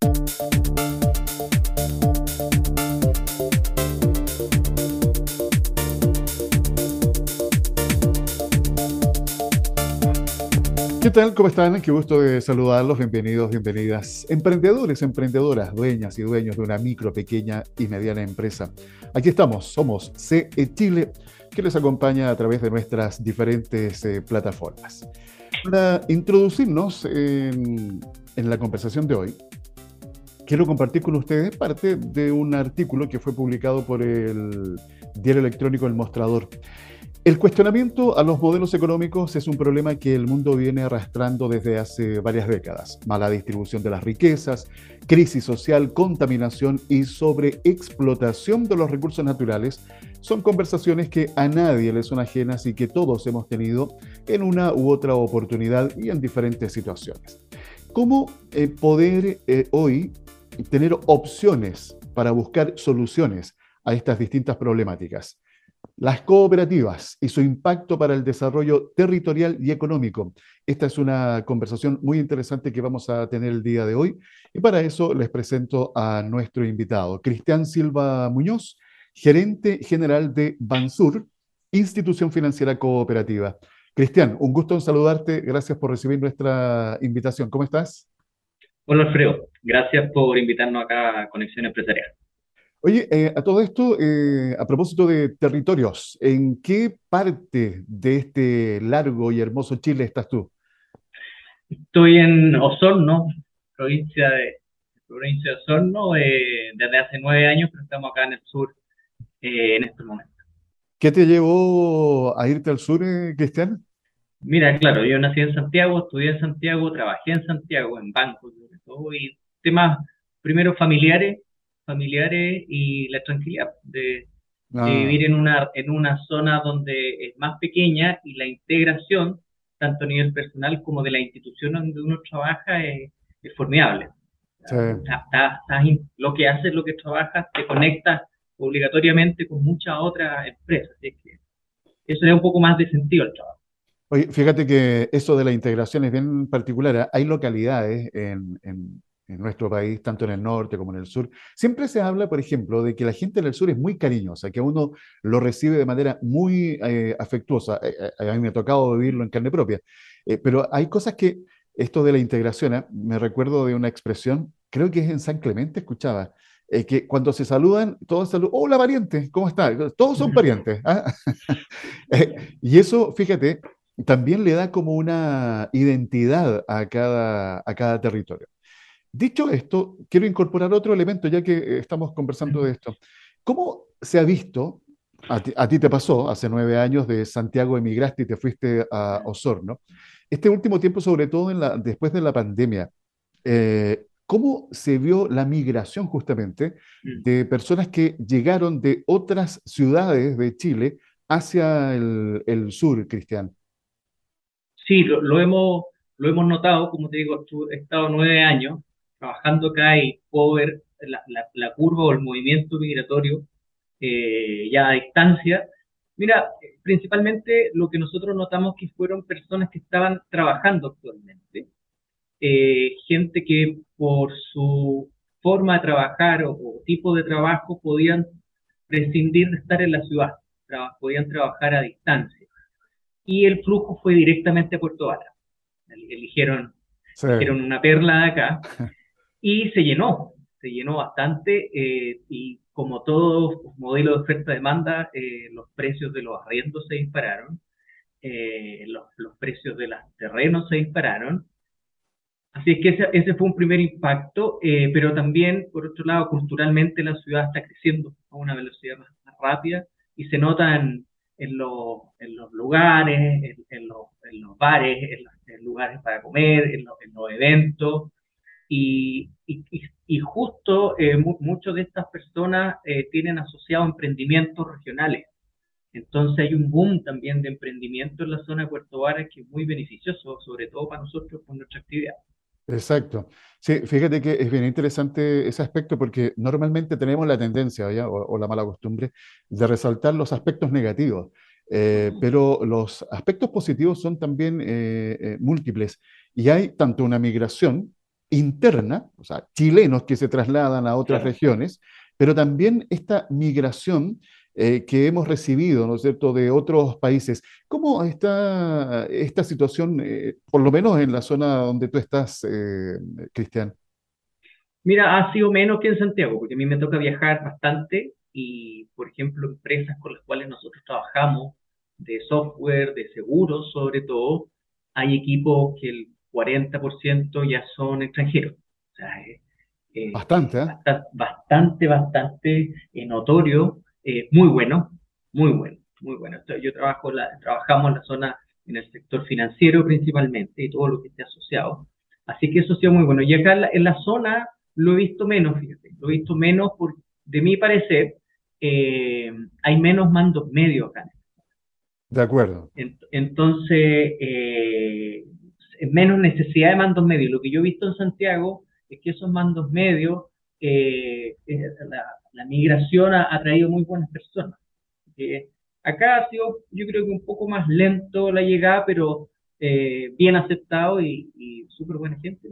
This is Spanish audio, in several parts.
¿Qué tal? ¿Cómo están? Qué gusto de saludarlos. Bienvenidos, bienvenidas. Emprendedores, emprendedoras, dueñas y dueños de una micro, pequeña y mediana empresa. Aquí estamos, somos CE Chile, que les acompaña a través de nuestras diferentes eh, plataformas. Para introducirnos en, en la conversación de hoy, quiero compartir con ustedes parte de un artículo que fue publicado por el diario electrónico El Mostrador. El cuestionamiento a los modelos económicos es un problema que el mundo viene arrastrando desde hace varias décadas. Mala distribución de las riquezas, crisis social, contaminación y sobreexplotación de los recursos naturales son conversaciones que a nadie le son ajenas y que todos hemos tenido en una u otra oportunidad y en diferentes situaciones. ¿Cómo eh, poder eh, hoy tener opciones para buscar soluciones a estas distintas problemáticas? Las cooperativas y su impacto para el desarrollo territorial y económico. Esta es una conversación muy interesante que vamos a tener el día de hoy y para eso les presento a nuestro invitado, Cristian Silva Muñoz, gerente general de Bansur, institución financiera cooperativa. Cristian, un gusto en saludarte. Gracias por recibir nuestra invitación. ¿Cómo estás? Hola, Alfredo. Gracias por invitarnos acá a Conexión Empresarial. Oye, eh, a todo esto, eh, a propósito de territorios, ¿en qué parte de este largo y hermoso Chile estás tú? Estoy en Osorno, provincia de, provincia de Osorno, eh, desde hace nueve años, pero estamos acá en el sur en este momento. ¿Qué te llevó a irte al sur, Cristian? Mira, claro, yo nací en Santiago, estudié en Santiago, trabajé en Santiago, en bancos, todo, y temas primero familiares familiares y la tranquilidad de, ah. vivir en una, en una zona donde es más pequeña y la integración, tanto a nivel personal como de la institución donde uno trabaja, es, formidable. lo que haces, lo que trabajas, te conecta obligatoriamente con muchas otras empresas. Así que eso da un poco más de sentido al trabajo. Oye, fíjate que eso de la integración es bien particular. Hay localidades en, en nuestro país, tanto en el norte como en el sur, siempre se habla, por ejemplo, de que la gente en el sur es muy cariñosa, que uno lo recibe de manera muy eh, afectuosa. Eh, eh, a mí me ha tocado vivirlo en carne propia. pero hay cosas que, esto de la integración, me recuerdo de una expresión, creo que es en San Clemente, escuchaba, que cuando se saludan, todos saludan, hola pariente, ¿cómo está? Todos son parientes. ¿ah? y eso, fíjate, también le da como una identidad a cada, a cada territorio. Dicho esto, quiero incorporar otro elemento, ya que eh, estamos conversando de esto. ¿Cómo se ha visto, a ti, te pasó, hace nueve años de Santiago emigraste y te fuiste a Osorno, este último tiempo, sobre todo en la, después de la pandemia, eh, ¿cómo se vio la migración justamente de personas que llegaron de otras ciudades de Chile hacia el, sur, Cristian? Sí, lo, hemos, lo hemos notado, como te digo, he estado nueve años trabajando acá y puedo ver la, curva o el movimiento migratorio eh, ya a distancia. Mira, principalmente lo que nosotros notamos que fueron personas que estaban trabajando actualmente, eh, gente que por su forma de trabajar o, tipo de trabajo podían prescindir de estar en la ciudad, podían trabajar a distancia. Y el flujo fue directamente a Puerto Vara. Eligieron, eligieron una perla acá y se llenó, se llenó bastante eh, y como todo modelo de oferta-demanda, eh, los precios de los arriendos se dispararon, eh, los, los, precios de los terrenos se dispararon. Así es que ese, ese fue un primer impacto, pero también, por otro lado, culturalmente la ciudad está creciendo a una velocidad más, rápida y se nota en, los, en los lugares, en, en, los, en los, bares, en los, lugares para comer, en los, eventos. Y, y, justo eh, muchas de estas personas eh, tienen asociados emprendimientos regionales. Entonces hay un boom también de emprendimiento en la zona de Puerto Varas que es muy beneficioso, sobre todo para nosotros con nuestra actividad. Exacto. Sí, fíjate que es bien interesante ese aspecto porque normalmente tenemos la tendencia O, la mala costumbre de resaltar los aspectos negativos, eh, pero los aspectos positivos son también múltiples. Y hay tanto una migración interna, o sea, chilenos que se trasladan a otras regiones, pero también esta migración eh, que hemos recibido, ¿no es cierto?, de otros países. ¿Cómo está esta situación, eh, por lo menos en la zona donde tú estás, eh, Cristian? Mira, ha sido menos que en Santiago, porque a mí me toca viajar bastante y, por ejemplo, empresas con las cuales nosotros trabajamos, de software, de seguros sobre todo, hay equipos que el 40% ya son extranjeros. O sea, bastante, ¿eh? Bastante, bastante, notorio, muy bueno, muy bueno, muy bueno. Yo trabajo la, trabajamos en la zona, en el sector financiero principalmente y todo lo que esté asociado. Así que eso ha sido muy bueno. Y acá en la, en la zona lo he visto menos, fíjate, lo he visto menos por, de mi parecer, eh, hay menos mandos medios acá. De acuerdo. Entonces, eh, menos necesidad de mandos medios. Lo que yo he visto en Santiago es que esos mandos medios, eh, la, migración ha, traído muy buenas personas. acá ha sido, yo creo que un poco más lento la llegada, pero bien aceptado y, y súper buena gente.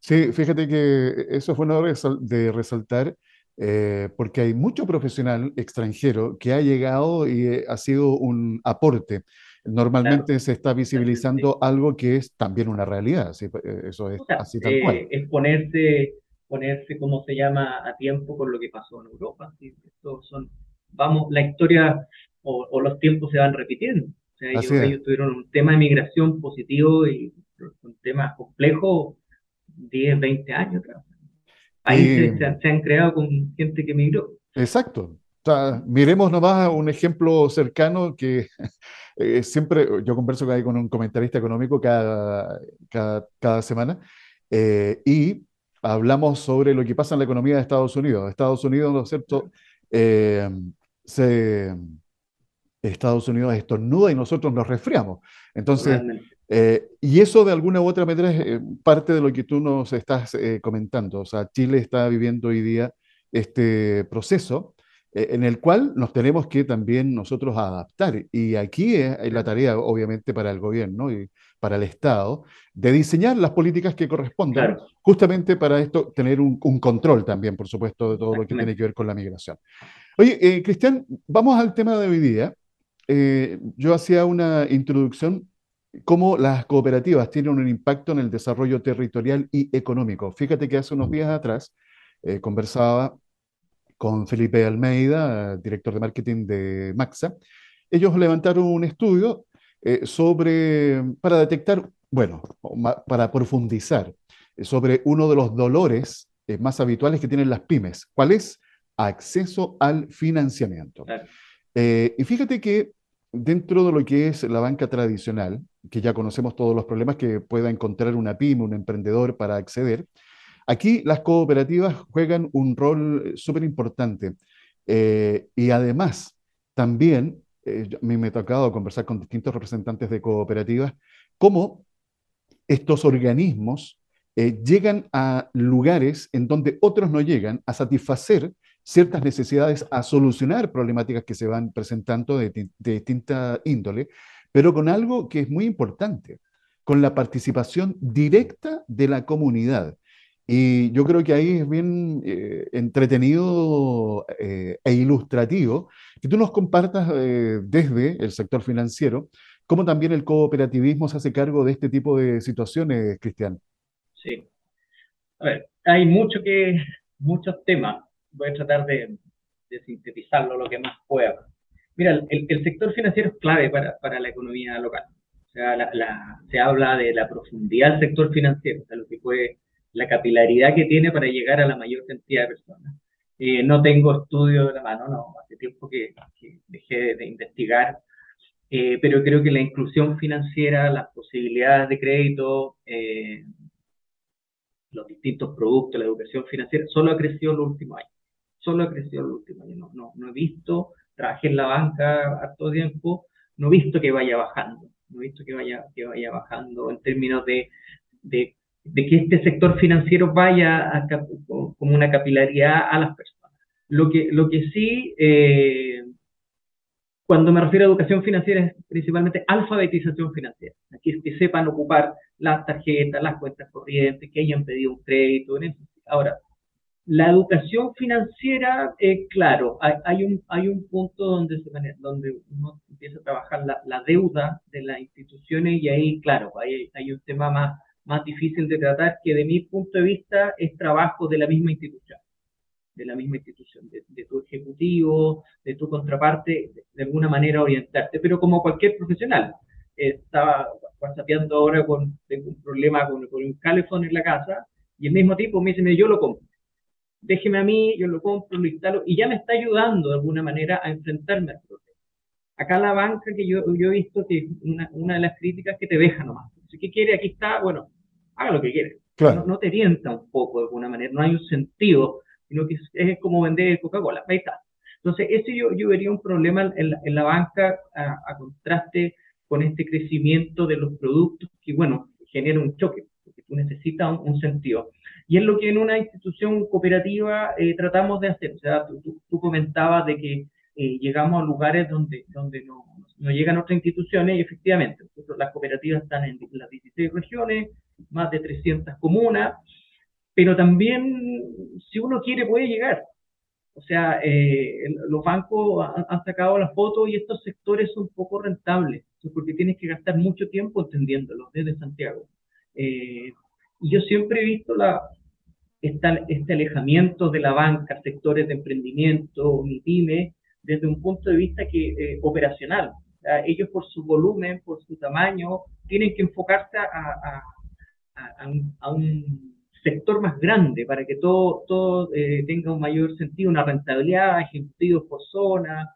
Sí, fíjate que eso fue bueno de resaltar eh, porque hay mucho profesional extranjero que ha llegado y eh, ha sido un aporte. Normalmente se está visibilizando algo que es también una realidad, eh, eso es así tal cual. Es ponerse, ¿cómo se llama?, a tiempo con lo que pasó en Europa. son, vamos, la historia o, los tiempos se van repitiendo. O sea, ellos, tuvieron un tema de migración positivo y un tema complejo 10, 20 años atrás ahí se, han creado con gente que migró. Exacto. miremos nomás un ejemplo cercano que eh, siempre, yo converso con un comentarista económico cada, cada, semana eh, y hablamos sobre lo que pasa en la economía de Estados Unidos. Estados Unidos, ¿no es cierto? Eh, Estados Unidos estornuda y nosotros nos resfriamos. Entonces, eh, y eso de alguna u otra manera es eh, parte de lo que tú nos estás eh, comentando. O sea, Chile está viviendo hoy día este proceso en el cual nos tenemos que también nosotros adaptar. Y aquí es la tarea, obviamente, para el gobierno y para el Estado, de diseñar las políticas que correspondan, justamente para esto tener un, control también, por supuesto, de todo lo que tiene que ver con la migración. Oye, Cristian, vamos al tema de hoy día. yo hacía una introducción cómo las cooperativas tienen un impacto en el desarrollo territorial y económico. Fíjate que hace unos días atrás eh, conversaba con Felipe Almeida, director de marketing de Maxa. Ellos levantaron un estudio eh, sobre, para detectar, bueno, para profundizar eh, sobre uno de los dolores más habituales que tienen las pymes. ¿Cuál es? Acceso al financiamiento. y fíjate que dentro de lo que es la banca tradicional, que ya conocemos todos los problemas que pueda encontrar una pyme, un emprendedor para acceder, aquí las cooperativas juegan un rol eh, súper importante. Eh, y además, también, eh, a mí me ha tocado conversar con distintos representantes de cooperativas, cómo estos organismos llegan a lugares en donde otros no llegan a satisfacer ciertas necesidades, a solucionar problemáticas que se van presentando de, de distinta índole, pero con algo que es muy importante, con la participación directa de la comunidad. Y yo creo que ahí es bien eh, entretenido eh, e ilustrativo que tú nos compartas eh, desde el sector financiero cómo también el cooperativismo se hace cargo de este tipo de situaciones, Cristian. Sí. A ver, hay mucho que, muchos temas. Voy a tratar de, de sintetizarlo lo que más pueda. Mira, el, sector financiero es clave para, la economía local. O sea, se habla de la profundidad del sector financiero, sea, lo que puede, la capilaridad que tiene para llegar a la mayor cantidad de personas. Eh, no tengo estudio de la mano, no, hace tiempo que, dejé de, investigar, eh, pero creo que la inclusión financiera, las posibilidades de crédito, eh, los distintos productos, la educación financiera, solo ha crecido en los últimos años. Solo ha crecido en los últimos años. No, no, no he visto trabajé en la banca todo tiempo, no he visto que vaya bajando, no he visto que vaya, que vaya bajando en términos de, de, que este sector financiero vaya a, como una capilaridad a las personas. Lo que, lo que sí, eh, cuando me refiero a educación financiera, es principalmente alfabetización financiera. Aquí que sepan ocupar las tarjetas, las cuentas corrientes, que hayan pedido un crédito. Ahora, la educación financiera, eh, claro, hay, un, hay un punto donde, se, donde uno empieza a trabajar la, deuda de las instituciones y ahí, claro, hay, hay un tema más, más difícil de tratar que de mi punto de vista es trabajo de la misma institución, de la misma institución, de, tu ejecutivo, de tu contraparte, de, alguna manera orientarte, pero como cualquier profesional. estaba whatsappeando ahora con tengo un problema con, con un calefón en la casa y el mismo tipo me dice, yo lo compro. Déjeme a mí, yo lo compro, lo instalo y ya me está ayudando de alguna manera a enfrentarme al problema. Acá la banca que yo, yo he visto que una, una de las críticas que te deja nomás. ¿Qué quiere? Aquí está, bueno, haga lo que quiere. No, te orienta un poco de alguna manera, no hay un sentido, sino que es, como vender Coca-Cola. Ahí está. Entonces, ese yo, yo vería un problema en la, en la banca a, contraste con este crecimiento de los productos que, bueno, genera un choque, porque tú necesitas un, sentido. Y es lo que en una institución cooperativa eh, tratamos de hacer. O sea, tú, tú, comentabas de que eh, llegamos a lugares donde, donde no, no, llegan otras instituciones y efectivamente, las cooperativas están en las 16 regiones, más de 300 comunas, pero también si uno quiere puede llegar. O sea, eh, los bancos han, sacado la foto y estos sectores son poco rentables, porque tienes que gastar mucho tiempo entendiéndolos desde Santiago. Eh, y yo siempre he visto la, este alejamiento de la banca, sectores de emprendimiento, mi pyme, desde un punto de vista que, eh, operacional. ellos por su volumen, por su tamaño, tienen que enfocarse a a, un, sector más grande para que todo, todo eh, tenga un mayor sentido, una rentabilidad, ejecutivo por zona,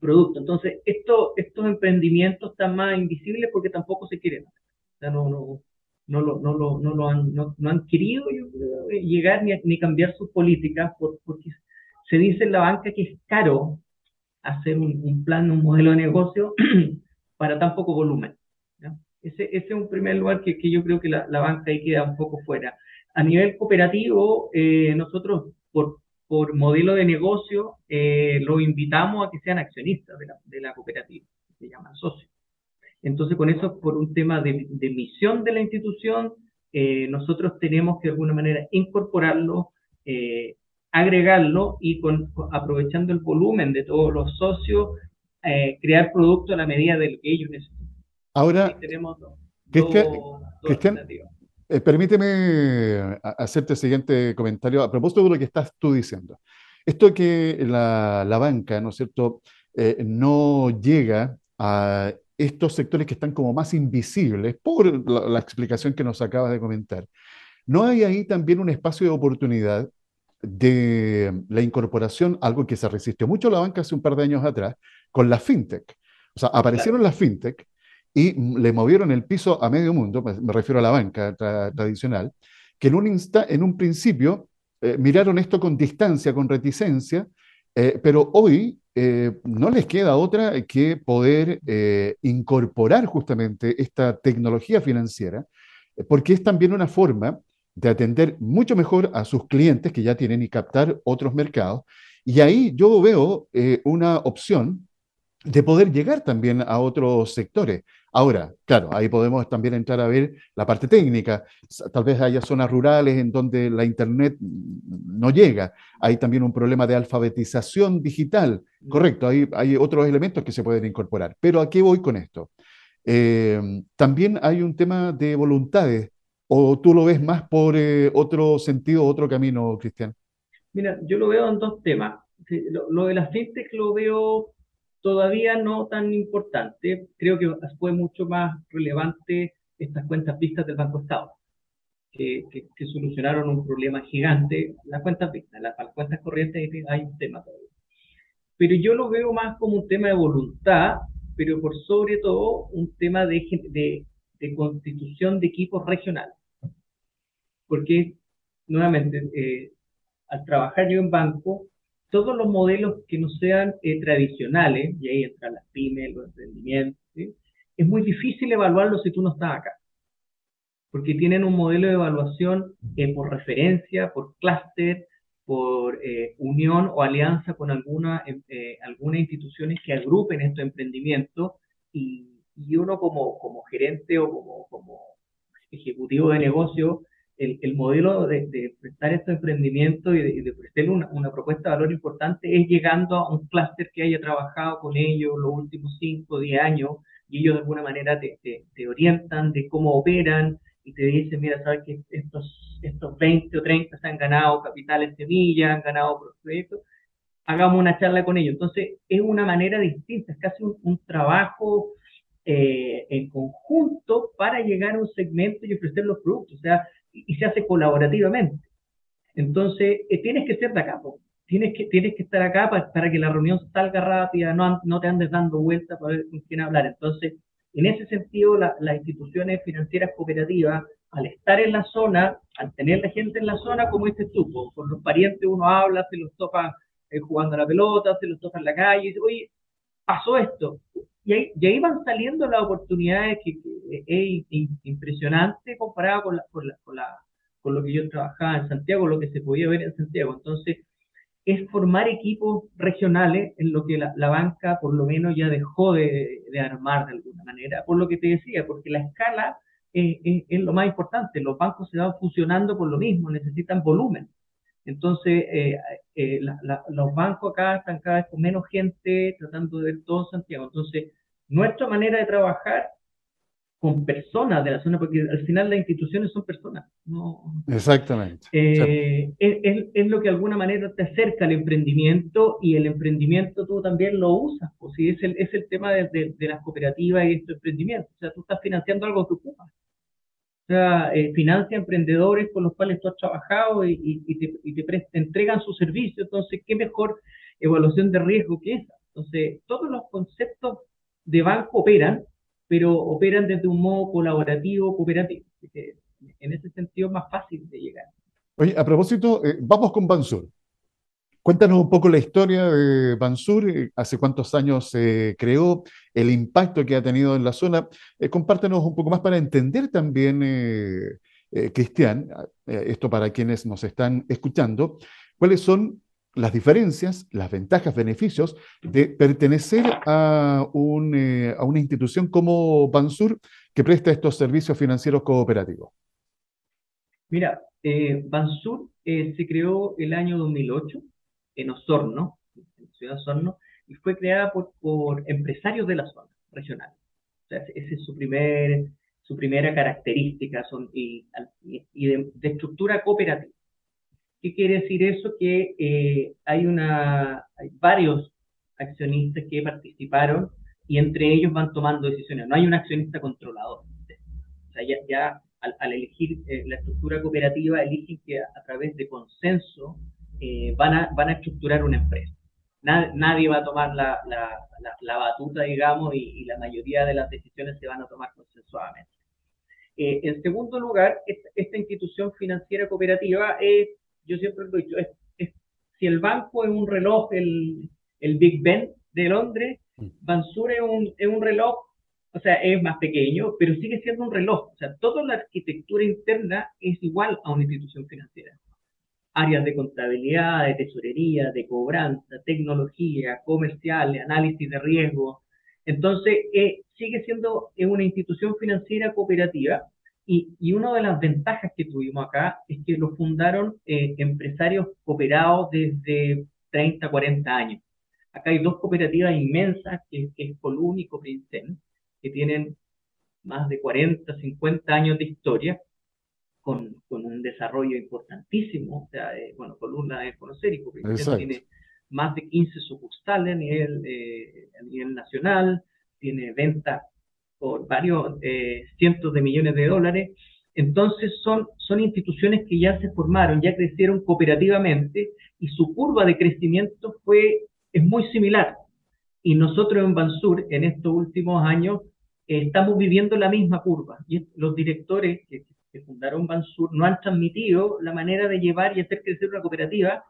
producto. Entonces, esto, estos emprendimientos están más invisibles porque tampoco se quieren. O sea, no, no, no, lo, no, lo, no, lo han, no, han querido llegar ni, ni cambiar sus políticas porque se dice en la banca que es caro hacer un, un plan, un modelo de negocio para tan poco volumen. Ese, ese es un primer lugar que, que yo creo que la, la, banca ahí queda un poco fuera. A nivel cooperativo, eh, nosotros por, por modelo de negocio eh, invitamos a que sean accionistas de la, de la cooperativa, se llaman socios. Entonces, con eso, por un tema de, de misión de la institución, eh, nosotros tenemos que de alguna manera incorporarlo, eh, agregarlo y con, aprovechando el volumen de todos los socios, eh, crear productos a la medida de lo que ellos necesitan. Ahora, Cristian, eh, permíteme hacerte el siguiente comentario a propósito de lo que estás tú diciendo. Esto que la, la banca, ¿no es cierto?, eh, no llega a estos sectores que están como más invisibles por la, la, explicación que nos acabas de comentar. ¿No hay ahí también un espacio de oportunidad de la incorporación, algo que se resistió mucho la banca hace un par de años atrás, con la fintech? O sea, aparecieron las fintech y le movieron el piso a medio mundo, me refiero a la banca tradicional, que en un, en un principio eh, miraron esto con distancia, con reticencia, eh, pero hoy eh, no les queda otra que poder incorporar justamente esta tecnología financiera, porque es también una forma de atender mucho mejor a sus clientes que ya tienen y captar otros mercados. Y ahí yo veo una opción de poder llegar también a otros sectores. Ahora, claro, ahí podemos también entrar a ver la parte técnica. Tal vez haya zonas rurales en donde la Internet no llega. Hay también un problema de alfabetización digital. Mm. Correcto, hay, hay otros elementos que se pueden incorporar. Pero ¿a qué voy con esto? Eh, también hay un tema de voluntades. ¿O tú lo ves más por eh, otro sentido, otro camino, Cristian? Mira, yo lo veo en dos temas. Lo, lo de las fintech lo veo todavía no tan importante. Creo que fue mucho más relevante estas cuentas vistas del Banco Estado, que, que, solucionaron un problema gigante. Las cuentas vistas, las, cuentas corrientes hay un tema todavía. Pero yo lo veo más como un tema de voluntad, pero por sobre todo un tema de, de, de constitución de equipos regionales. Porque, nuevamente, eh, al trabajar yo en banco, todos los modelos que no sean eh, tradicionales, y ahí entran las pymes, los emprendimientos, es muy difícil evaluarlos si tú no estás acá. Porque tienen un modelo de evaluación eh, por referencia, por clúster, por eh, unión o alianza con alguna, algunas instituciones que agrupen estos emprendimientos y, y, uno como, como gerente o como, como ejecutivo de negocio, el, el modelo de, de, prestar estos emprendimientos y de, de prestarle una, una, propuesta de valor importante es llegando a un clúster que haya trabajado con ellos los últimos 5 o 10 años y ellos de alguna manera te, te, te, orientan de cómo operan y te dicen, mira, sabes que estos, estos 20 o 30 se han ganado capitales semillas, han ganado proyectos, hagamos una charla con ellos. Entonces, es una manera distinta, es casi un, un trabajo eh, en conjunto para llegar a un segmento y ofrecer los productos, o sea, y, se hace colaborativamente. Entonces, eh, tienes que ser de acá, tienes que, tienes que estar acá para, para, que la reunión salga rápida, no, no te andes dando vueltas para ver con quién hablar. Entonces, en ese sentido, la, las instituciones financieras cooperativas, al estar en la zona, al tener la gente en la zona, como este tú, con los parientes uno habla, se los topa eh, jugando a la pelota, se los toca en la calle, y dice, oye, pasó esto. Y ahí, y ahí van saliendo las oportunidades que, es impresionante comparado con, la, con, la, con, la, con lo que yo trabajaba en Santiago, lo que se podía ver en Santiago. Entonces, es formar equipos regionales en lo que la, la banca por lo menos ya dejó de, de, armar de alguna manera, por lo que te decía, porque la escala es, es, es, lo más importante, los bancos se van funcionando por lo mismo, necesitan volumen. Entonces, eh, eh, la, la, los bancos acá están cada vez con menos gente tratando de ver todo Santiago. Entonces, nuestra manera de trabajar con personas de la zona, porque al final las instituciones son personas. ¿no? Exactamente. Eh, es, es, lo que de alguna manera te acerca al emprendimiento y el emprendimiento tú también lo usas. Pues, sí, es, el, es el tema de, de, de las cooperativas y estos emprendimientos. O sea, tú estás financiando algo que ocupas. Sea, eh, financia emprendedores con los cuales tú has trabajado y, te, y te, entregan su servicio. Entonces, ¿qué mejor evaluación de riesgo que esa? Entonces, todos los conceptos de banco operan, pero operan desde un modo colaborativo, cooperativo. En ese sentido más fácil de llegar. Oye, a propósito, eh, vamos con Bansur. Cuéntanos un poco la historia de Bansur, eh, hace cuántos años se creó, el impacto que ha tenido en la zona. Eh, un poco más para entender también, eh, eh Cristian, eh, esto para quienes nos están escuchando, cuáles son las diferencias, las ventajas, beneficios de pertenecer a, a una institución como Bansur que presta estos servicios financieros cooperativos. Mira, Bansur se creó el año 2008 en Osorno, en Ciudad Osorno, y fue creada por, por empresarios de la zona regional. O sea, esa es su, primer, su primera característica son, y, y de, de estructura cooperativa. ¿Qué quiere decir eso? Que eh, hay, una, hay varios accionistas que participaron y entre ellos van tomando decisiones. No hay un accionista controlador. O sea, ya, ya al, al, elegir eh, la estructura cooperativa, eligen que a, a través de consenso eh, van, a, van a estructurar una empresa. Nad, nadie va a tomar la, la, la, la batuta, digamos, y, y, la mayoría de las decisiones se van a tomar consensuadamente. Eh, en segundo lugar, esta, esta institución financiera cooperativa es yo siempre lo he dicho, es, es, si el banco es un reloj, el, el Big Ben de Londres, mm. Bansur es un, es un reloj, o sea, es más pequeño, pero sigue siendo un reloj. O sea, toda la arquitectura interna es igual a una institución financiera. Áreas de contabilidad, de tesorería, de cobranza, tecnología, comercial, análisis de riesgo. Entonces, eh, sigue siendo una institución financiera cooperativa y, y, una de las ventajas que tuvimos acá es que lo fundaron eh, empresarios cooperados desde 30, 40 años. Acá hay dos cooperativas inmensas, que, que es Colún y Coprincen, que tienen más de 40, 50 años de historia, con, con un desarrollo importantísimo. O sea, eh, bueno, Colún la debe conocer y tiene más de 15 sucursales a nivel, eh, a nivel nacional, tiene ventas por varios eh, cientos de millones de dólares. Entonces son, son instituciones que ya se formaron, ya crecieron cooperativamente y su curva de crecimiento fue, es muy similar. Y nosotros en Bansur, en estos últimos años, eh, estamos viviendo la misma curva. Y los directores que, que fundaron Bansur no han transmitido la manera de llevar y hacer crecer una cooperativa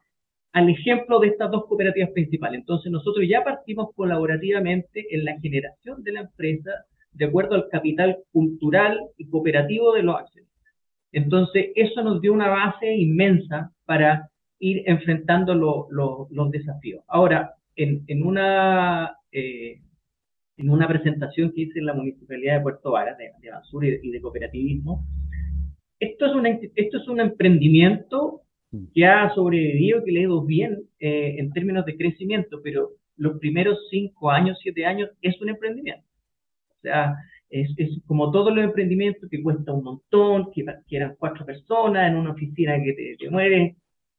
al ejemplo de estas dos cooperativas principales. Entonces nosotros ya partimos colaborativamente en la generación de la empresa, de acuerdo al capital cultural y cooperativo de los accionistas. Entonces, eso nos dio una base inmensa para ir enfrentando lo, lo, los desafíos. Ahora, en, una, eh, en una presentación que hice en la Municipalidad de Puerto Varas, de, de Bansur y, de cooperativismo, esto es, un, esto es un emprendimiento mm. que ha sobrevivido, que le ha ido bien eh, en términos de crecimiento, pero los primeros cinco años, siete años, es un emprendimiento. O sea, es, como todos los emprendimientos que cuesta un montón, que, que eran cuatro personas en una oficina que te, te muere,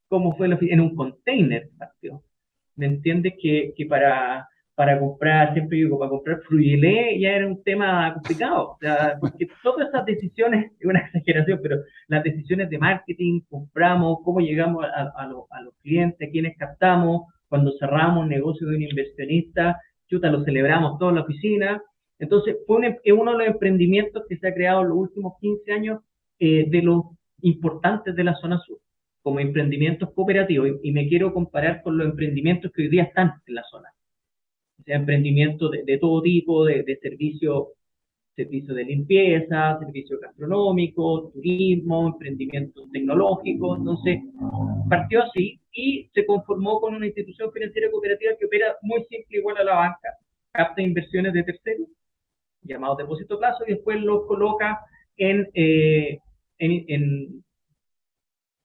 como fue la en un container, ¿me entiendes? Que, que para, para comprar, siempre digo, para comprar Fruyelé ya era un tema complicado, o sea, porque todas esas decisiones, es una exageración, pero las decisiones de marketing, compramos, cómo llegamos a, a, a los clientes, quiénes captamos, cuando cerramos un negocio de un inversionista, chuta, lo celebramos toda la oficina. Entonces, fue uno de los emprendimientos que se ha creado en los últimos 15 años eh, de los importantes de la zona sur, como emprendimientos cooperativos. Y, me quiero comparar con los emprendimientos que hoy día están en la zona. Sea, emprendimientos de, todo tipo, de, de servicios servicio de limpieza, servicio gastronómico, turismo, emprendimientos tecnológicos. Entonces, partió así y se conformó con una institución financiera cooperativa que opera muy simple igual a la banca, capta inversiones de terceros, llamados depósito plazo, y después los coloca en, eh, en, en,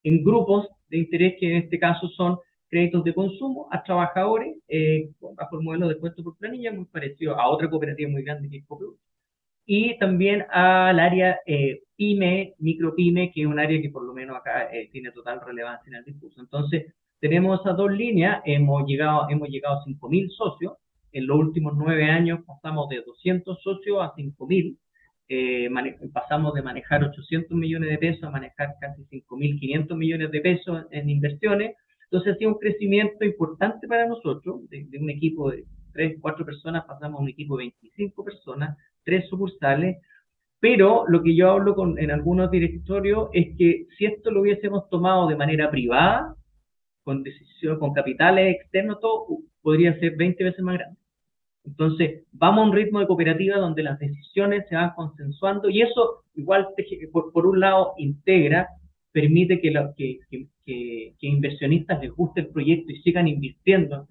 en, grupos de interés que en este caso son créditos de consumo a trabajadores eh, bajo el modelo de puesto por planilla, muy parecido a otra cooperativa muy grande que es Coplus y también al área eh, PYME, micropyme, que es un área que por lo menos acá eh, tiene total relevancia en el discurso. Entonces, tenemos esas dos líneas, hemos llegado, hemos llegado a 5.000 socios, en los últimos nueve años pasamos de 200 socios a 5.000, eh, pasamos de manejar 800 millones de pesos a manejar casi 5.500 millones de pesos en inversiones, entonces ha sido un crecimiento importante para nosotros, de, de un equipo de 3, 4 personas pasamos a un equipo de 25 personas, tres sucursales, pero lo que yo hablo con, en algunos directorios es que si esto lo hubiésemos tomado de manera privada, con decisión, con capitales externos, todo podría ser 20 veces más grande. Entonces, vamos a un ritmo de cooperativa donde las decisiones se van consensuando y eso igual, por, por un lado, integra, permite que, que, que, que, inversionistas les guste el proyecto y sigan invirtiendo,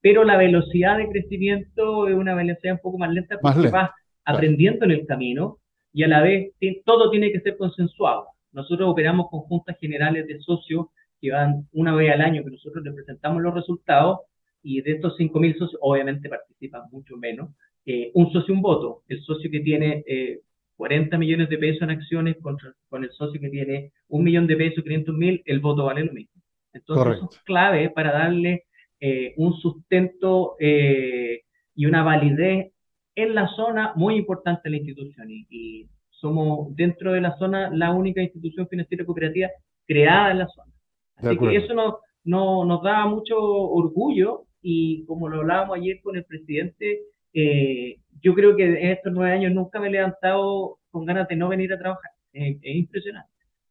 pero la velocidad de crecimiento es una velocidad un poco más lenta porque va aprendiendo en el camino y a la vez todo tiene que ser consensuado. Nosotros operamos con juntas generales de socios que van una vez al año que nosotros les presentamos los resultados y de estos 5.000 socios obviamente participan mucho menos. Eh, un socio, un voto. El socio que tiene eh, 40 millones de pesos en acciones contra, con el socio que tiene un millón de pesos, 500 mil, el voto vale lo mismo. Entonces, eso es clave para darle eh, un sustento eh, y una validez en la zona muy importante la institución y, somos dentro de la zona la única institución financiera cooperativa creada en la zona. Así que eso no, no, nos da mucho orgullo y como lo hablábamos ayer con el presidente, eh, yo creo que en estos nueve años nunca me he levantado con ganas de no venir a trabajar. es impresionante.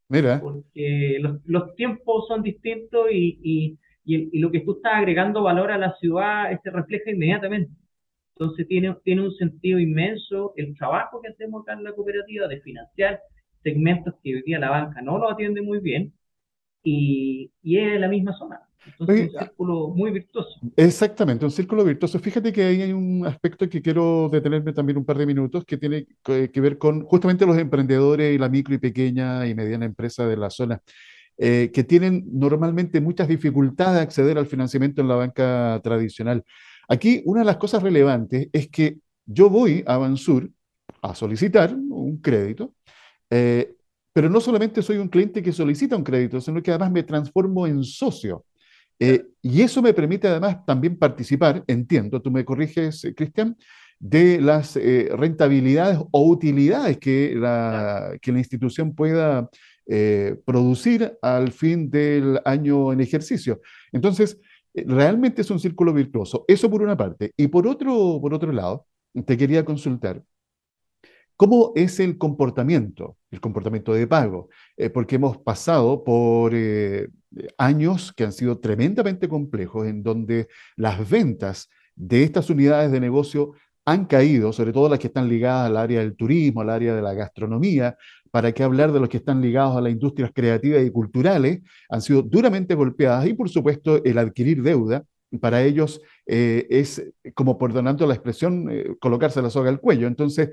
Mira. Porque los, los, tiempos son distintos y, y, y, lo que tú estás agregando valor a la ciudad se refleja inmediatamente. Entonces tiene, tiene un sentido inmenso el trabajo que hacemos acá en la cooperativa de financiar segmentos que hoy día la banca no lo atiende muy bien y, y es la misma zona. Entonces, un círculo muy virtuoso. Exactamente, un círculo virtuoso. Fíjate que ahí hay un aspecto que quiero detenerme también un par de minutos, que tiene que ver con justamente los emprendedores y la micro y pequeña y mediana empresa de la zona, eh, que tienen normalmente muchas dificultades de acceder al financiamiento en la banca tradicional. Aquí una de las cosas relevantes es que yo voy a Bansur a solicitar un crédito, eh, pero no solamente soy un cliente que solicita un crédito, sino que además me transformo en socio. Eh, y eso me permite además también participar, entiendo, tú me corriges, eh, Cristian, de las rentabilidades o utilidades que la, que la institución pueda producir al fin del año en ejercicio. Entonces, realmente es un círculo virtuoso. Eso por una parte. Y por otro, por otro lado, te quería consultar, ¿cómo es el comportamiento, el comportamiento de pago? Eh, porque hemos pasado por eh, años que han sido tremendamente complejos, en donde las ventas de estas unidades de negocio han caído, sobre todo las que están ligadas al área del turismo, al área de la gastronomía, para qué hablar de los que están ligados a las industrias creativas y culturales, han sido duramente golpeadas y por supuesto el adquirir deuda. Para ellos eh, es, como perdonando la expresión, eh, colocarse la soga al cuello. Entonces,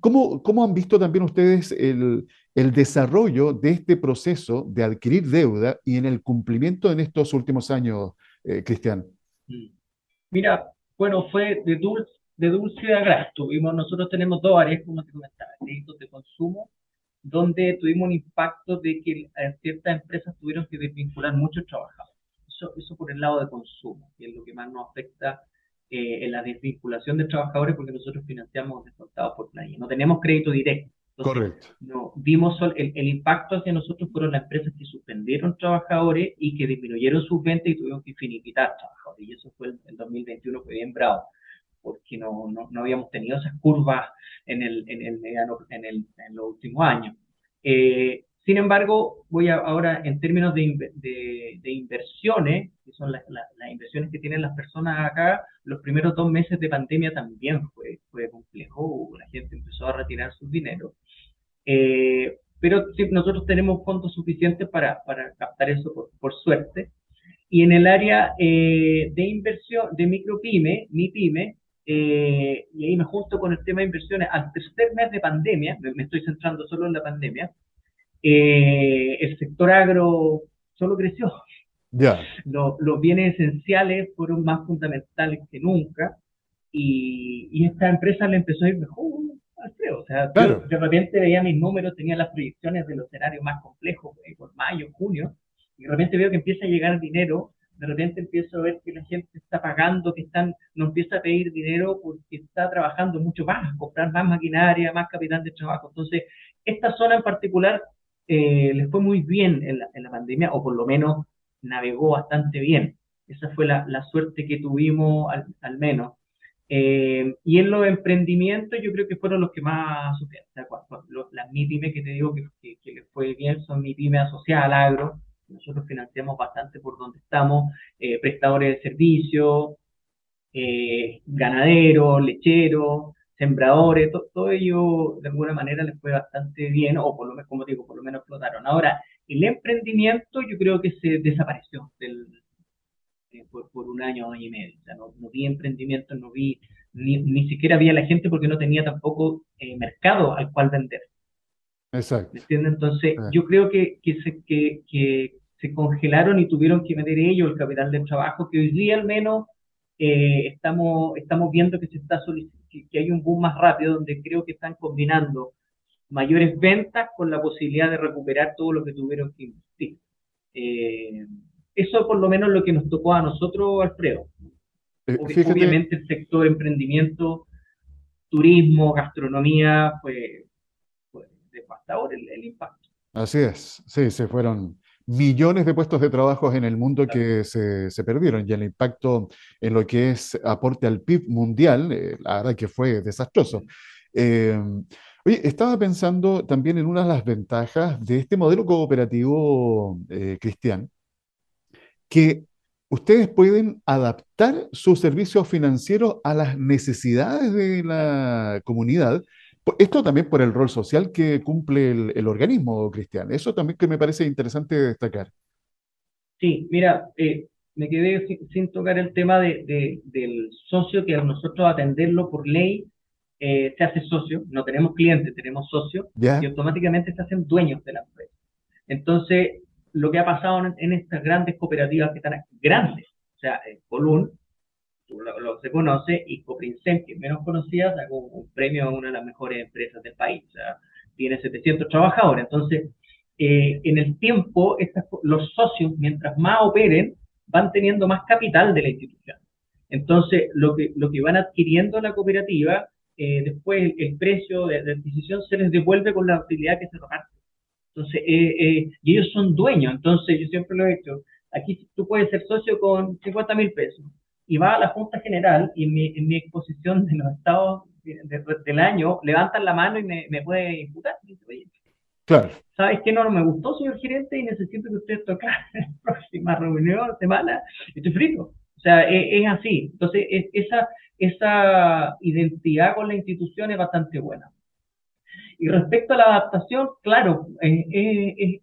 ¿cómo, ¿cómo, han visto también ustedes el, el, desarrollo de este proceso de adquirir deuda y en el cumplimiento en estos últimos años, Cristian? Mira, bueno, fue de dulce, de dulce a gras. Tuvimos, nosotros tenemos dos áreas, como te comentaba, créditos de consumo donde tuvimos un impacto de que ciertas empresas tuvieron que desvincular muchos trabajadores. Eso, eso por el lado de consumo, que es lo que más nos afecta eh, en la desvinculación de trabajadores, porque nosotros financiamos descontados por playa. No tenemos crédito directo. Correcto. No, vimos el, el, impacto hacia nosotros fueron las empresas que suspendieron trabajadores y que disminuyeron sus ventas y tuvieron que finiquitar trabajadores. Y eso fue el, 2021, fue bien bravo porque no, no, no, habíamos tenido esas curvas en, el, en, el mediano, en, el, en los últimos años. Eh, sin embargo, voy a, ahora en términos de, de, de inversiones, que son las, las, inversiones que tienen las personas acá, los primeros dos meses de pandemia también fue, fue complejo, la gente empezó a retirar sus dinero. Eh, pero nosotros tenemos fondos suficientes para, para captar eso por, por suerte. Y en el área eh, de inversión de micropyme, mi pyme, eh, y ahí me junto con el tema de inversiones. Al tercer mes de pandemia, me, estoy centrando solo en la pandemia, eh, el sector agro solo creció. ya Los, bienes esenciales fueron más fundamentales que nunca y, y esta empresa le empezó a ir mejor. O sea, de repente veía mis números, tenía las proyecciones de los escenarios más complejos eh, por mayo, junio, y de repente veo que empieza a llegar dinero de repente empiezo a ver que la gente está pagando, que están, no empieza a pedir dinero porque está trabajando mucho más, comprar más maquinaria, más capital de trabajo. Entonces, esta zona en particular eh, les fue muy bien en la, pandemia, o por lo menos navegó bastante bien. Esa fue la, suerte que tuvimos al, menos. Eh, y en los emprendimientos yo creo que fueron los que más sufrieron. las MIPYME que te digo que, les fue bien son MIPYME asociadas al agro, nosotros financiamos bastante por donde estamos, eh, prestadores de servicios, ganaderos, lecheros, sembradores, todo ello de alguna manera les fue bastante bien, o por lo menos, como digo, por lo menos explotaron. Ahora, el emprendimiento yo creo que se desapareció del, eh, por, un año, año y medio. O sea, no, vi emprendimiento, no vi, ni, ni, siquiera había la gente porque no tenía tampoco mercado al cual vender. Exacto. ¿Me entiendes? Entonces, yo creo que, que, se, que, que, se congelaron y tuvieron que meter ellos el capital de trabajo, que hoy día al menos eh, estamos, estamos viendo que, se está que hay un boom más rápido donde creo que están combinando mayores ventas con la posibilidad de recuperar todo lo que tuvieron que invertir. Eh, eso por lo menos lo que nos tocó a nosotros, Alfredo. Eh, obviamente el sector emprendimiento, turismo, gastronomía, fue, fue devastador el, el impacto. Así es, sí, se fueron millones de puestos de trabajo en el mundo que se, se, perdieron y el impacto en lo que es aporte al PIB mundial, eh, la verdad que fue desastroso. Eh, oye, estaba pensando también en una de las ventajas de este modelo cooperativo eh, cristiano, que ustedes pueden adaptar sus servicios financieros a las necesidades de la comunidad esto también por el rol social que cumple el, organismo, Cristian. Eso también que me parece interesante destacar. Sí, mira, eh, me quedé sin, tocar el tema de, del socio que a nosotros atenderlo por ley eh, se hace socio. No tenemos clientes, tenemos socio y automáticamente se hacen dueños de la empresa. Entonces, lo que ha pasado en, estas grandes cooperativas que están grandes, o sea, Colún, lo, se conoce, y Coprincen, que es menos conocida, sacó un premio a una de las mejores empresas del país. Tiene 700 trabajadores. Entonces, eh, en el tiempo, los socios, mientras más operen, van teniendo más capital de la institución. Entonces, lo que, lo que van adquiriendo la cooperativa, eh, después el, precio de, adquisición se les devuelve con la utilidad que se reparte. Entonces, eh, y ellos son dueños. Entonces, yo siempre lo he hecho. Aquí tú puedes ser socio con 50 mil pesos y va a la Junta General y en mi, en mi exposición de los estados del año levantan la mano y me, me puede imputar. claro. ¿Sabes qué? No, no me gustó, señor gerente, y necesito que usted toque en la próxima reunión, semana, estoy frito. O sea, e, es, así. Entonces, esa, esa identidad con la institución es bastante buena. Y respecto a la adaptación, claro, es,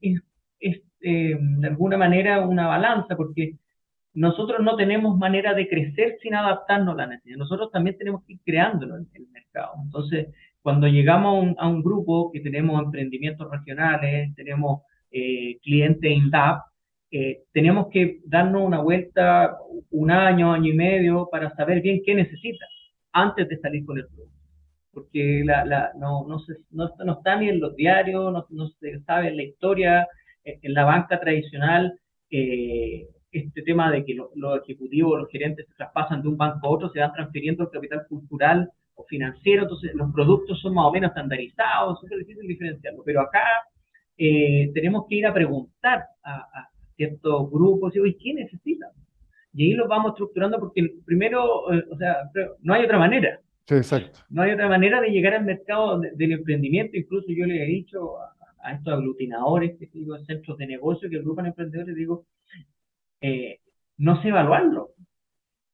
es, es eh, de alguna manera una balanza, porque nosotros no tenemos manera de crecer sin adaptarnos a la necesidad. Nosotros también tenemos que ir creándolo en el mercado. Entonces, cuando llegamos a un, grupo que tenemos emprendimientos regionales, tenemos eh, clientes in eh, tenemos que darnos una vuelta un año, año y medio para saber bien qué necesita antes de salir con el producto. Porque la, la, no, no, se, no, no, está ni en los diarios, no, no se sabe en la historia, en la banca tradicional. Eh, este tema de que los ejecutivos, los gerentes se traspasan de un banco a otro, se van transfiriendo el capital cultural o financiero, entonces los productos son más o menos estandarizados, es difícil diferenciarlo, pero acá eh, tenemos que ir a preguntar a, ciertos grupos, y ¿qué necesitan? Y ahí los vamos estructurando porque primero, eh, o sea, no hay otra manera. Sí, exacto. No hay otra manera de llegar al mercado del emprendimiento, incluso yo le he dicho a, estos aglutinadores, que digo, centros de negocio que agrupan emprendedores, digo, eh, no sé evaluarlo.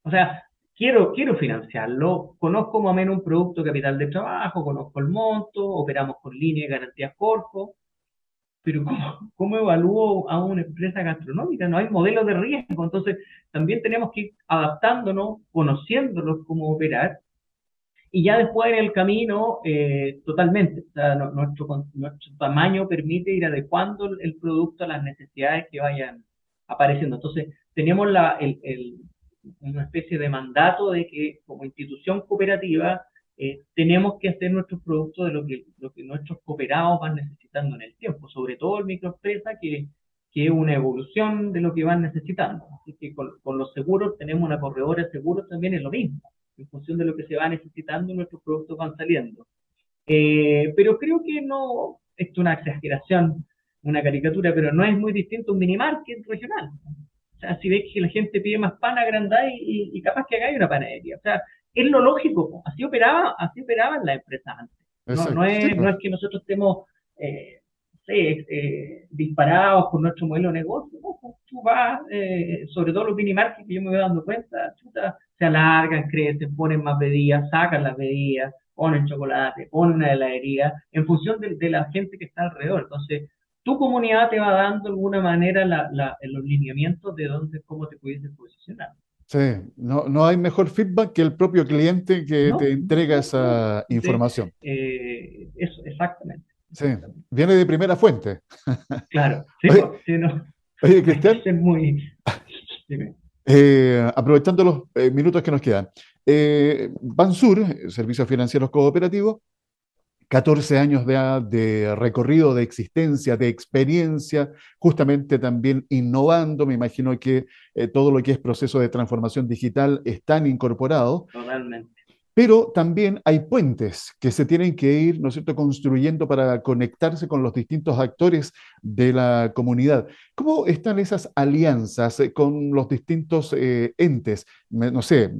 O sea, quiero, quiero financiarlo, conozco más o menos un producto capital de trabajo, conozco el monto, operamos con línea de garantías Corfo, pero ¿cómo, ¿cómo, evalúo a una empresa gastronómica? No hay modelo de riesgo, entonces también tenemos que ir adaptándonos, conociéndolos cómo operar, y ya después en el camino, eh, totalmente, o sea, nuestro, nuestro tamaño permite ir adecuando el producto a las necesidades que vayan apareciendo. Entonces, tenemos la, el, una especie de mandato de que como institución cooperativa eh, tenemos que hacer nuestros productos de lo que, lo que nuestros cooperados van necesitando en el tiempo, sobre todo el microempresa, que, que es una evolución de lo que van necesitando. Así que con, con los seguros tenemos una corredora de seguros también es lo mismo. En función de lo que se va necesitando, nuestros productos van saliendo. Eh, pero creo que no, es una exageración, una caricatura, pero no es muy distinto a un minimarket regional. O sea, si ves que la gente pide más pan agrandada y, y, capaz que haga una panadería. O sea, es lo lógico, así operaba, así operaban las empresas antes. No, no, es, no es que nosotros estemos eh, eh, disparados con nuestro modelo de negocio. Pues, tú vas, eh, sobre todo los minimarkets que yo me voy dando cuenta, se alargan, crecen, ponen más bebidas, sacan las bebidas, ponen chocolate, ponen una heladería, en función de, de la gente que está alrededor. Entonces, tu comunidad te va dando de alguna manera los lineamientos de dónde, cómo te puedes posicionar. Sí, no, no hay mejor feedback que el propio cliente que te entrega esa información. Eh, eso, exactamente. Sí, viene de primera fuente. Claro, sí, oye, sí, no. oye Cristian. Es muy... Eh, aprovechando los eh, minutos que nos quedan. Bansur, Servicios Financieros Cooperativos, 14 años de, recorrido, de existencia, de experiencia, justamente también innovando. Me imagino que eh, todo lo que es proceso de transformación digital están incorporados. Totalmente. Pero también hay puentes que se tienen que ir, ¿no es cierto?, construyendo para conectarse con los distintos actores de la comunidad. ¿Cómo están esas alianzas eh, con los distintos eh, entes? No sé,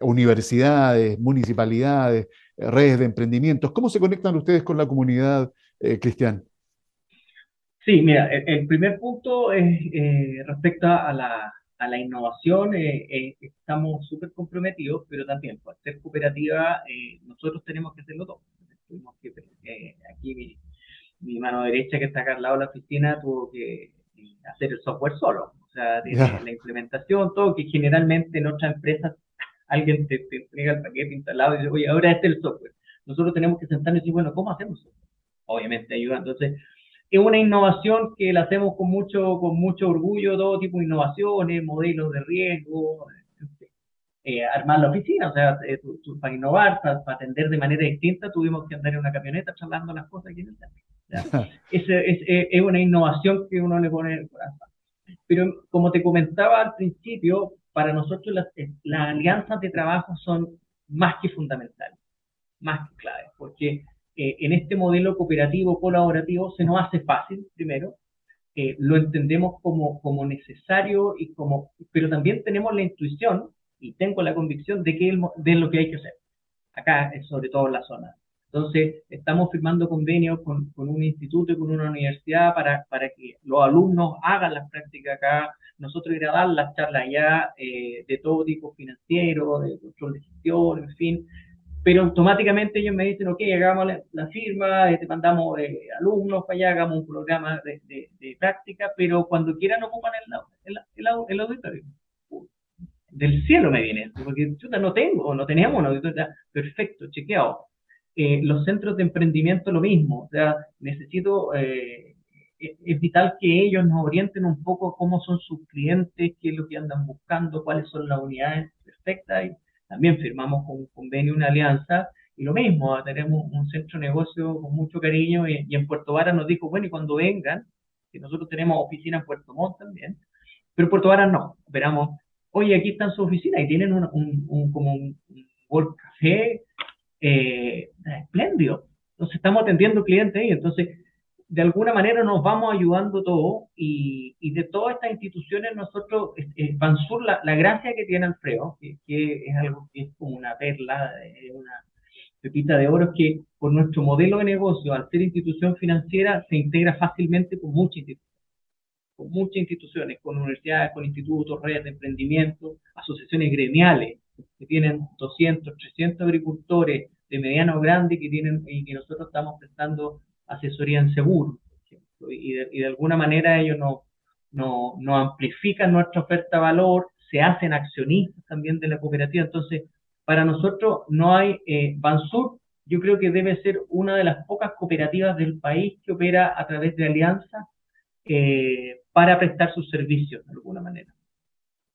universidades, municipalidades, redes de emprendimientos. ¿Cómo se conectan ustedes con la comunidad, eh, Cristian? Sí, mira, el, primer punto es eh, respecto a la, a la innovación. Eh, estamos súper comprometidos, pero también, por ser cooperativa, nosotros tenemos que hacerlo todo. aquí mi, mi, mano derecha que está acá al lado de la oficina tuvo que hacer el software solo. O sea, la implementación, todo, que generalmente en otras empresas alguien te, entrega el paquete instalado y dice, oye, ahora este es el software. Nosotros tenemos que sentarnos y decir, bueno, ¿cómo hacemos Obviamente ayuda. Entonces, es una innovación que la hacemos con mucho, con mucho orgullo, todo tipo de innovaciones, modelos de riesgo, eh, armar la oficina, o sea, eh, para innovar, para, atender de manera distinta, tuvimos que andar en una camioneta charlando las cosas aquí en el centro. es, es, una innovación que uno le pone el corazón. Pero como te comentaba al principio, para nosotros las, eh, las alianzas de trabajo son más que fundamentales, más que claves, porque eh, en este modelo cooperativo, colaborativo, se nos hace fácil, primero, eh, lo entendemos como, como necesario, y como, pero también tenemos la intuición y tengo la convicción de que es de lo que hay que hacer, acá, sobre todo en la zona. Entonces, estamos firmando convenios con, un instituto y con una universidad para, para que los alumnos hagan las prácticas acá, nosotros ir a dar las charlas allá eh, de todo tipo financiero, de control de gestión, en fin, pero automáticamente ellos me dicen, ok, hagamos la, firma, te mandamos eh, alumnos para allá, hagamos un programa de, de, práctica, pero cuando quieran ocupan el, el, el, auditorio. del cielo me viene porque yo no tengo, no teníamos, no, perfecto, chequeado. Eh, los centros de emprendimiento lo mismo, o sea, necesito, eh, e, es vital que ellos nos orienten un poco cómo son sus clientes, qué es lo que andan buscando, cuáles son las unidades perfectas y también firmamos con un convenio, una alianza y lo mismo, tenemos un centro de negocio con mucho cariño y, en Puerto Vara nos dijo, bueno, y cuando vengan, que nosotros tenemos oficina en Puerto Montt también, pero Puerto Vara no, esperamos, oye, aquí están sus oficinas y tienen un, un, como un, World Café eh, espléndido. Entonces estamos atendiendo clientes ahí, entonces de alguna manera nos vamos ayudando todos y, de todas estas instituciones nosotros, eh, Bansur, la, la, gracia que tiene Alfredo, que, que, es algo que es como una perla, una pepita de oro, es que por nuestro modelo de negocio, al ser institución financiera, se integra fácilmente con muchas instituciones con muchas instituciones, con universidades, con institutos, redes de emprendimiento, asociaciones gremiales que tienen 200, 300 agricultores de mediano grande que tienen y que nosotros estamos prestando asesoría en seguro, y de, y de alguna manera ellos nos no, no amplifican nuestra oferta de valor, se hacen accionistas también de la cooperativa. Entonces, para nosotros no hay, eh, Bansur yo creo que debe ser una de las pocas cooperativas del país que opera a través de alianzas eh, para prestar sus servicios de alguna manera.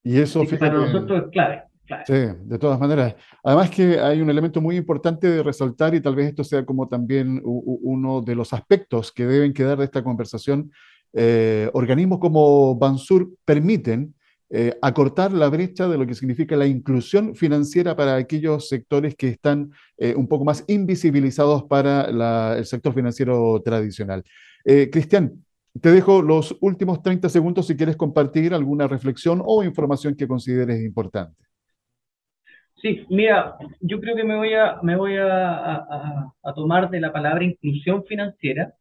Y eso para nosotros es clave. Sí, de todas maneras. Además que hay un elemento muy importante de resaltar y tal vez esto sea como también uno de los aspectos que deben quedar de esta conversación. Eh, organismos como Bansur permiten eh, acortar la brecha de lo que significa la inclusión financiera para aquellos sectores que están eh, un poco más invisibilizados para el sector financiero tradicional. Cristian, te dejo los últimos 30 segundos si quieres compartir alguna reflexión o información que consideres importante. Sí, mira, yo creo que me voy a, me voy a, tomar de la palabra inclusión financiera.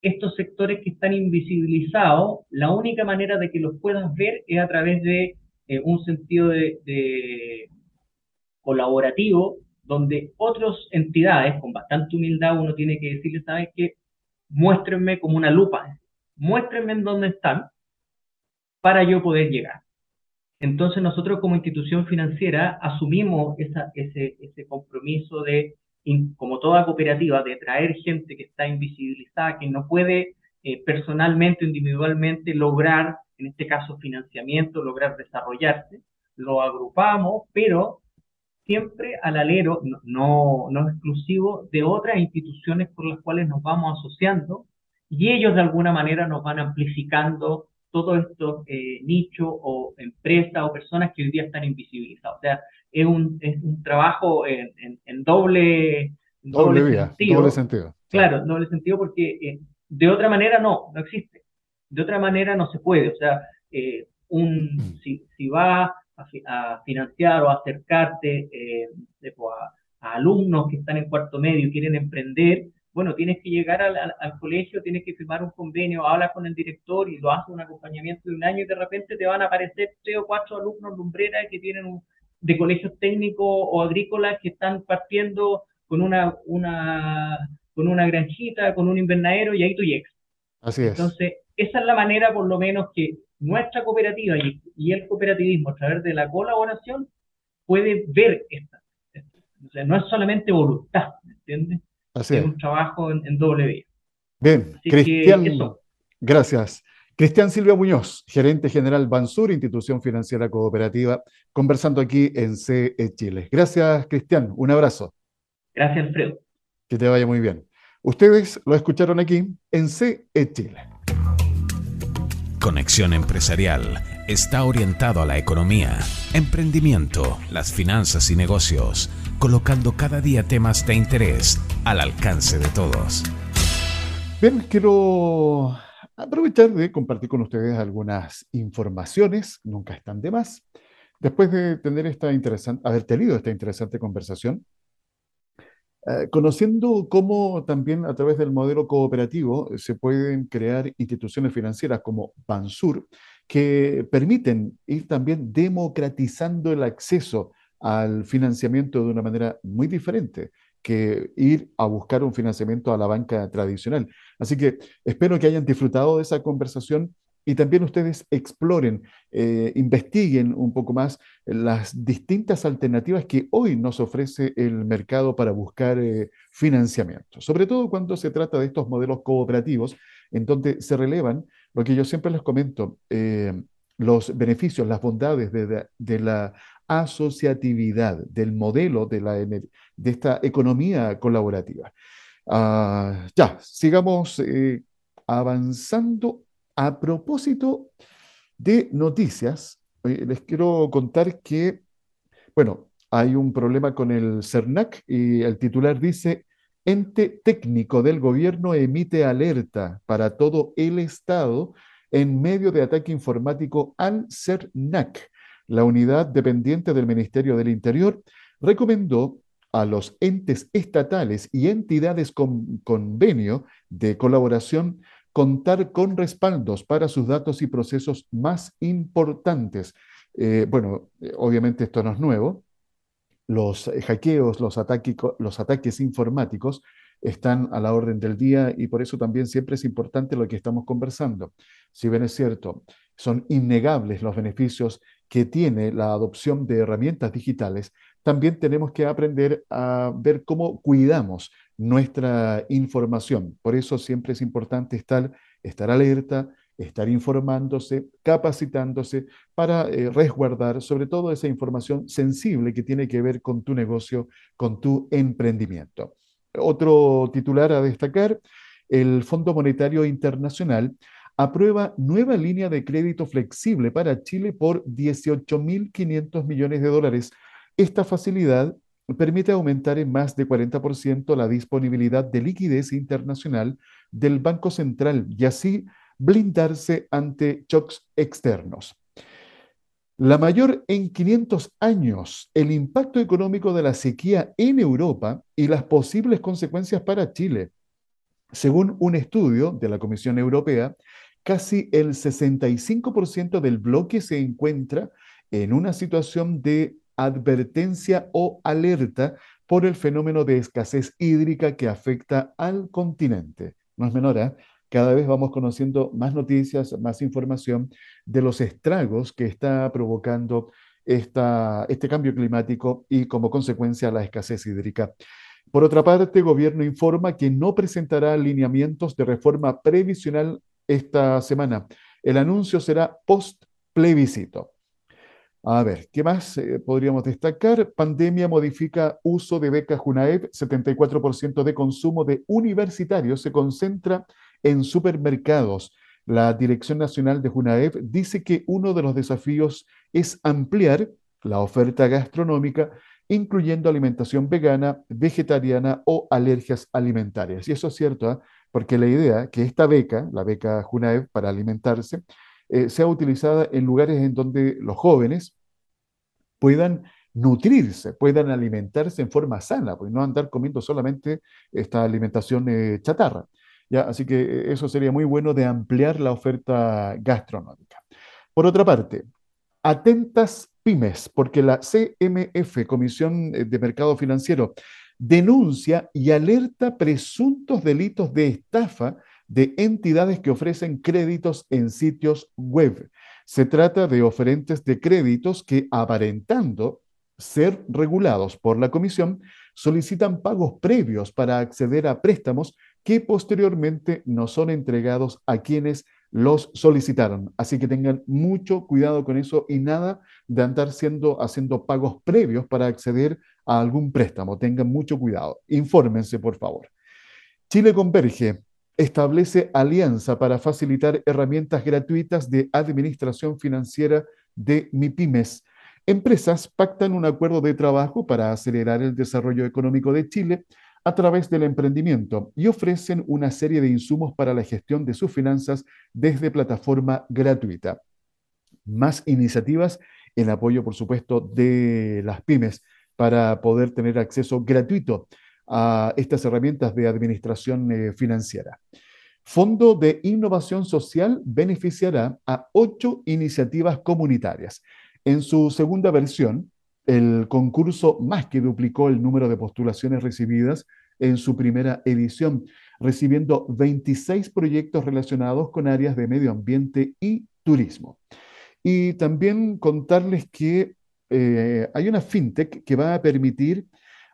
Estos sectores que están invisibilizados, la única manera de que los puedas ver es a través de eh, un sentido de, colaborativo, donde otras entidades, con bastante humildad, uno tiene que decirle, ¿sabes qué? Muéstrenme como una lupa, muéstrenme en dónde están para yo poder llegar. Entonces nosotros como institución financiera asumimos ese, compromiso de, como toda cooperativa, de traer gente que está invisibilizada, que no puede eh, personalmente individualmente lograr, en este caso financiamiento, lograr desarrollarse. Lo agrupamos, pero siempre al alero, no, no exclusivo, de otras instituciones por las cuales nos vamos asociando y ellos de alguna manera nos van amplificando todos estos eh, nichos o empresas o personas que hoy día están invisibilizados. O sea, es un, es un trabajo en, en, doble, doble, sentido. Doble sentido. Claro, doble sentido porque eh, de otra manera no, no existe. De otra manera no se puede. O sea, eh, un, mm. si, si va a, financiar o acercarte a, a, alumnos que están en cuarto medio y quieren emprender, bueno, tienes que llegar al, colegio, tienes que firmar un convenio, hablas con el director y lo haces un acompañamiento de un año y de repente te van a aparecer tres o cuatro alumnos lumbreras que tienen un, de colegios técnicos o agrícolas que están partiendo con una, una, con una granjita, con un invernadero y ahí tú llegas. Así es. Entonces, esa es la manera por lo menos que nuestra cooperativa y, y el cooperativismo a través de la colaboración puede ver esta. O sea, no es solamente voluntad, ¿me entiendes? Es. un trabajo en, doble vía. Bien, Cristian, gracias. Cristian Silvia Muñoz, gerente general Bansur, institución financiera cooperativa, conversando aquí en CE Chile. Gracias, Cristian. Un abrazo. Gracias, Alfredo. Que te vaya muy bien. Ustedes lo escucharon aquí en CE Chile. Conexión Empresarial está orientado a la economía, emprendimiento, las finanzas y negocios colocando cada día temas de interés al alcance de todos. Bien, quiero aprovechar de compartir con ustedes algunas informaciones, nunca están de más. Después de tener esta interesante, haber tenido esta interesante conversación, eh, conociendo cómo también a través del modelo cooperativo se pueden crear instituciones financieras como Bansur, que permiten ir también democratizando el acceso al financiamiento de una manera muy diferente que ir a buscar un financiamiento a la banca tradicional. Así que espero que hayan disfrutado de esa conversación y también ustedes exploren, eh, investiguen un poco más las distintas alternativas que hoy nos ofrece el mercado para buscar eh, financiamiento, sobre todo cuando se trata de estos modelos cooperativos, en donde se relevan lo que yo siempre les comento, eh, los beneficios, las bondades de, la asociatividad, del modelo de, la, de esta economía colaborativa. Ah, ya, sigamos avanzando a propósito de noticias, eh, les quiero contar que, bueno, hay un problema con el CERNAC y el titular dice, ente técnico del gobierno emite alerta para todo el Estado en medio de ataque informático al CERNAC. La unidad dependiente del Ministerio del Interior recomendó a los entes estatales y entidades con convenio de colaboración contar con respaldos para sus datos y procesos más importantes. Eh, bueno, eh, obviamente esto no es nuevo. Los hackeos, los, los ataques informáticos están a la orden del día y por eso también siempre es importante lo que estamos conversando. Si bien es cierto, son innegables los beneficios que tiene la adopción de herramientas digitales, también tenemos que aprender a ver cómo cuidamos nuestra información. Por eso siempre es importante estar, estar alerta, estar informándose, capacitándose para eh, resguardar sobre todo esa información sensible que tiene que ver con tu negocio, con tu emprendimiento. Otro titular a destacar, el Fondo Monetario Internacional aprueba nueva línea de crédito flexible para Chile por 18.500 millones de dólares. Esta facilidad permite aumentar en más de 40% la disponibilidad de liquidez internacional del Banco Central y así blindarse ante shocks externos. La mayor en 500 años, el impacto económico de la sequía en Europa y las posibles consecuencias para Chile. Según un estudio de la Comisión Europea, casi el 65% del bloque se encuentra en una situación de advertencia o alerta por el fenómeno de escasez hídrica que afecta al continente. No es menor, ¿eh? cada vez vamos conociendo más noticias, más información de los estragos que está provocando esta, este cambio climático y como consecuencia la escasez hídrica. Por otra parte, el gobierno informa que no presentará alineamientos de reforma previsional esta semana. El anuncio será post plebiscito. A ver, ¿qué más eh, podríamos destacar? Pandemia modifica uso de becas Junaev, 74% de consumo de universitarios se concentra en supermercados. La Dirección Nacional de Junaev dice que uno de los desafíos es ampliar la oferta gastronómica, incluyendo alimentación vegana, vegetariana o alergias alimentarias. Y eso es cierto, ¿ah? Porque la idea que esta beca, la beca Junaev para alimentarse, eh, sea utilizada en lugares en donde los jóvenes puedan nutrirse, puedan alimentarse en forma sana, pues no andar comiendo solamente esta alimentación eh, chatarra. ¿ya? Así que eh, eso sería muy bueno de ampliar la oferta gastronómica. Por otra parte, atentas pymes, porque la CMF, Comisión de Mercado Financiero, denuncia y alerta presuntos delitos de estafa de entidades que ofrecen créditos en sitios web. Se trata de oferentes de créditos que, aparentando ser regulados por la comisión, solicitan pagos previos para acceder a préstamos que posteriormente no son entregados a quienes los solicitaron. Así que tengan mucho cuidado con eso y nada de andar siendo, haciendo pagos previos para acceder a algún préstamo. Tengan mucho cuidado. Infórmense, por favor. Chile Converge establece alianza para facilitar herramientas gratuitas de administración financiera de MIPIMES. Empresas pactan un acuerdo de trabajo para acelerar el desarrollo económico de Chile a través del emprendimiento y ofrecen una serie de insumos para la gestión de sus finanzas desde plataforma gratuita. Más iniciativas en apoyo, por supuesto, de las pymes para poder tener acceso gratuito a estas herramientas de administración eh, financiera. Fondo de Innovación Social beneficiará a ocho iniciativas comunitarias. En su segunda versión, el concurso más que duplicó el número de postulaciones recibidas en su primera edición. recibiendo 26 proyectos relacionados con áreas de medio ambiente y turismo. Y también contarles que eh, hay una fintech que va a permitir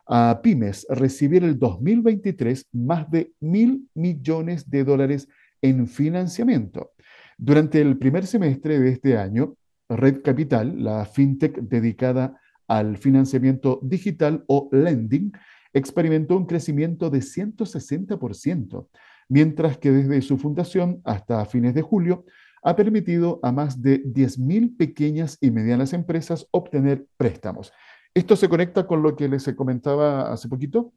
a pymes recibir el 2023 más de mil millones de dólares en financiamiento. Durante el primer semestre de este año, Red Capital, la fintech dedicada al financiamiento digital o lending, experimentó un crecimiento de 160%, mientras que desde su fundación hasta fines de julio ha permitido a más de 10.000 pequeñas y medianas empresas obtener préstamos. Esto se conecta con lo que les comentaba hace poquito,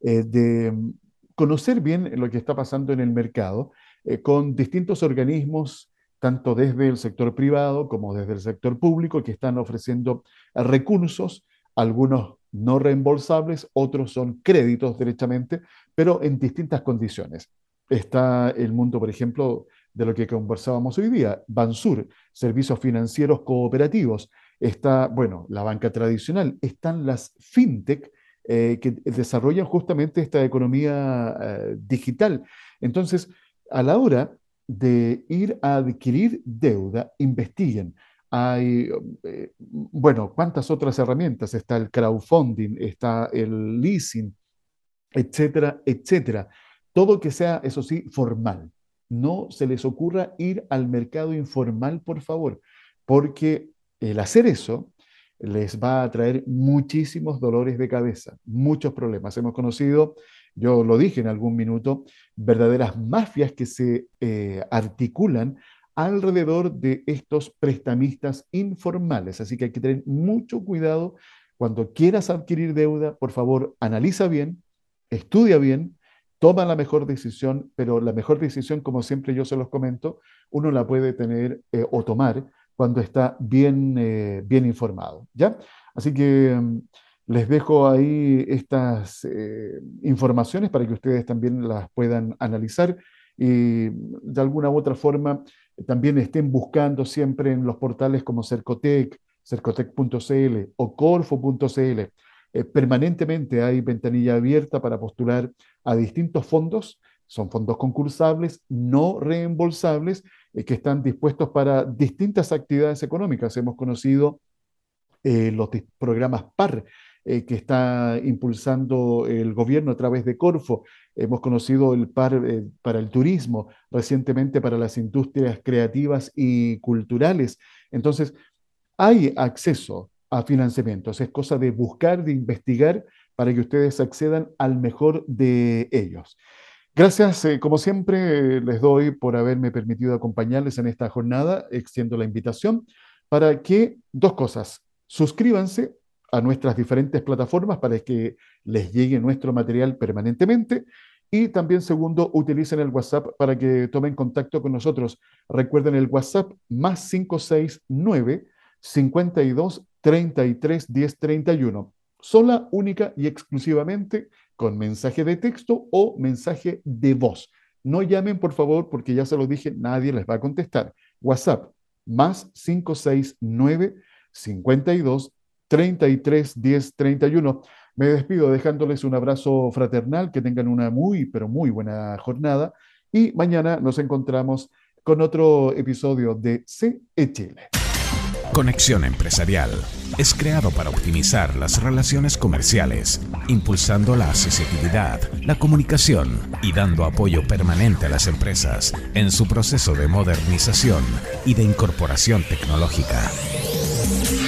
eh, de conocer bien lo que está pasando en el mercado eh, con distintos organismos, tanto desde el sector privado como desde el sector público, que están ofreciendo recursos, algunos no reembolsables, otros son créditos directamente, pero en distintas condiciones. Está el mundo, por ejemplo, de lo que conversábamos hoy día, Bansur, servicios financieros cooperativos, está, bueno, la banca tradicional, están las fintech eh, que desarrollan justamente esta economía eh, digital. Entonces, a la hora de ir a adquirir deuda, investiguen. Hay, eh, bueno, ¿cuántas otras herramientas? Está el crowdfunding, está el leasing, etcétera, etcétera. Todo que sea, eso sí, formal. No se les ocurra ir al mercado informal, por favor, porque el hacer eso les va a traer muchísimos dolores de cabeza, muchos problemas. Hemos conocido, yo lo dije en algún minuto, verdaderas mafias que se eh, articulan alrededor de estos prestamistas informales. Así que hay que tener mucho cuidado cuando quieras adquirir deuda, por favor, analiza bien, estudia bien, toma la mejor decisión, pero la mejor decisión, como siempre yo se los comento, uno la puede tener eh, o tomar cuando está bien, eh, bien informado. ¿ya? Así que mm, les dejo ahí estas eh, informaciones para que ustedes también las puedan analizar y de alguna u otra forma también estén buscando siempre en los portales como Cercotec, cercotec.cl o corfo.cl. Eh, permanentemente hay ventanilla abierta para postular a distintos fondos. Son fondos concursables, no reembolsables, eh, que están dispuestos para distintas actividades económicas. Hemos conocido eh, los programas PAR, que está impulsando el gobierno a través de Corfo. Hemos conocido el PAR para el turismo, recientemente para las industrias creativas y culturales. Entonces, hay acceso a financiamientos. Es cosa de buscar, de investigar para que ustedes accedan al mejor de ellos. Gracias, eh, como siempre, les doy por haberme permitido acompañarles en esta jornada. Extiendo la invitación para que dos cosas. Suscríbanse a nuestras diferentes plataformas para que les llegue nuestro material permanentemente. Y también, segundo, utilicen el WhatsApp para que tomen contacto con nosotros. Recuerden el WhatsApp más 569 52 33 10 31. Sola, única y exclusivamente con mensaje de texto o mensaje de voz. No llamen, por favor, porque ya se lo dije, nadie les va a contestar. WhatsApp, más 569 52 33 10 31. Me despido dejándoles un abrazo fraternal, que tengan una muy, pero muy buena jornada y mañana nos encontramos con otro episodio de CE Chile. Conexión Empresarial es creado para optimizar las relaciones comerciales, impulsando la accesibilidad, la comunicación y dando apoyo permanente a las empresas en su proceso de modernización y de incorporación tecnológica. sweet.